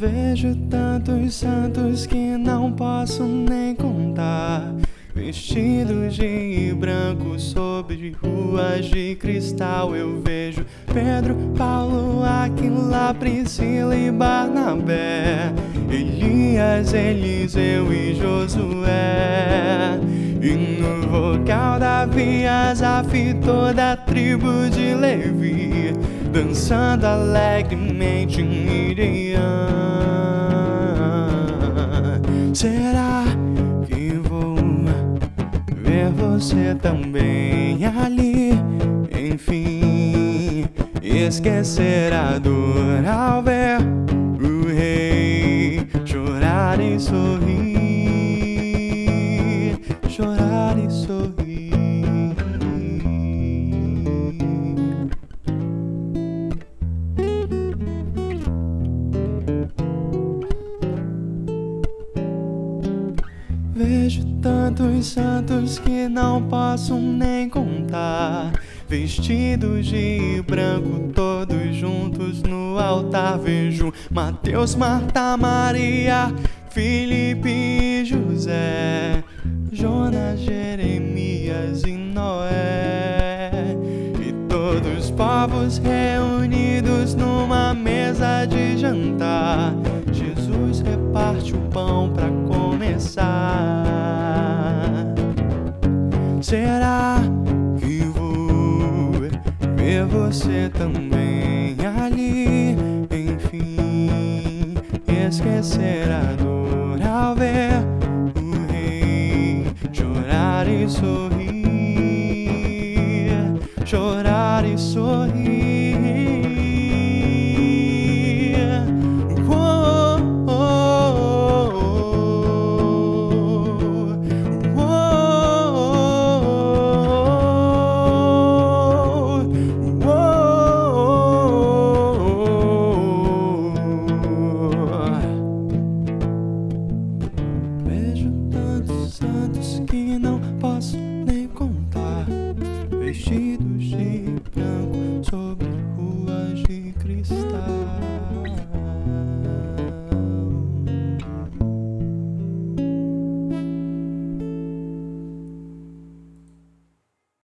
Vejo tantos santos que não posso nem contar. Vestidos de branco sobre ruas de cristal, eu vejo Pedro, Paulo, Aquila, Priscila e Barnabé, Elias, Eliseu e Josué. E no vocal Davi, Asaf, toda a tribo de Levi, dançando alegremente Miriam. Será que vou ver você também ali? Enfim, esquecer a dor ao ver o rei chorar e sorrir, Vejo tantos santos que não posso nem contar. Vestidos de branco, todos juntos no altar. Vejo Mateus, Marta, Maria, Filipe e José, Jonas, Jeremias e Noé. E todos os povos reunidos numa mesa de jantar. Jesus reparte o pão para começar. Será que vou ver você também ali? Enfim, esquecer a dor ao ver o rei chorar e sorrir, chorar e sorrir. vestidos de branco sobre ruas de cristal.